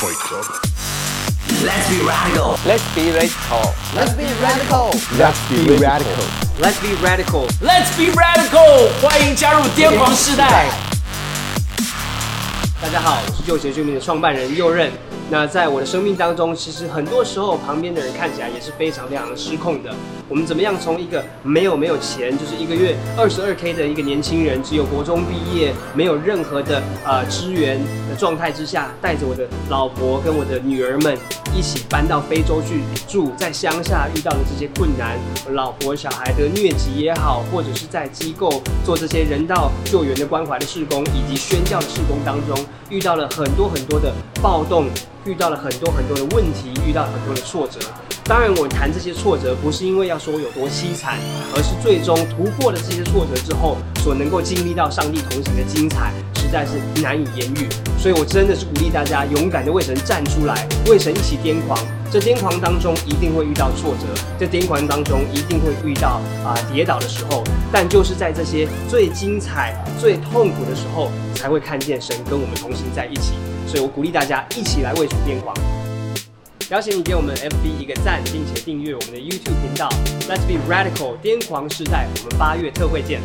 Let's be radical. Let's be radical. Let's be radical. Let's be radical. Let's be radical. Let's be radical！欢迎加入癫狂世代。大家好，我是旧鞋居民的创办人右任。 那在我的生命当中，其实很多时候旁边的人看起来也是非常非常的失控的。我们怎么样从一个没有没有钱，就是一个月二十二 K 的一个年轻人，只有国中毕业，没有任何的呃支援的状态之下，带着我的老婆跟我的女儿们一起搬到非洲去住，在乡下遇到的这些困难，老婆小孩的疟疾也好，或者是在机构做这些人道救援的关怀的事工，以及宣教的事工当中，遇到了很多很多的暴动。遇到了很多很多的问题，遇到很多的挫折。当然，我谈这些挫折不是因为要说有多凄惨，而是最终突破了这些挫折之后，所能够经历到上帝同行的精彩，实在是难以言喻。所以我真的是鼓励大家勇敢的为神站出来，为神一起癫狂。这癫狂当中一定会遇到挫折，这癫狂当中一定会遇到啊、跌倒的时候。但就是在这些最精彩、最痛苦的时候，才会看见神跟我们同行在一起。所以我鼓励大家一起来为主癫狂，邀请你给我们 FB 一个赞，并且订阅我们的 YouTube 频道。Let's be radical，癫狂世代，我们八月特会见。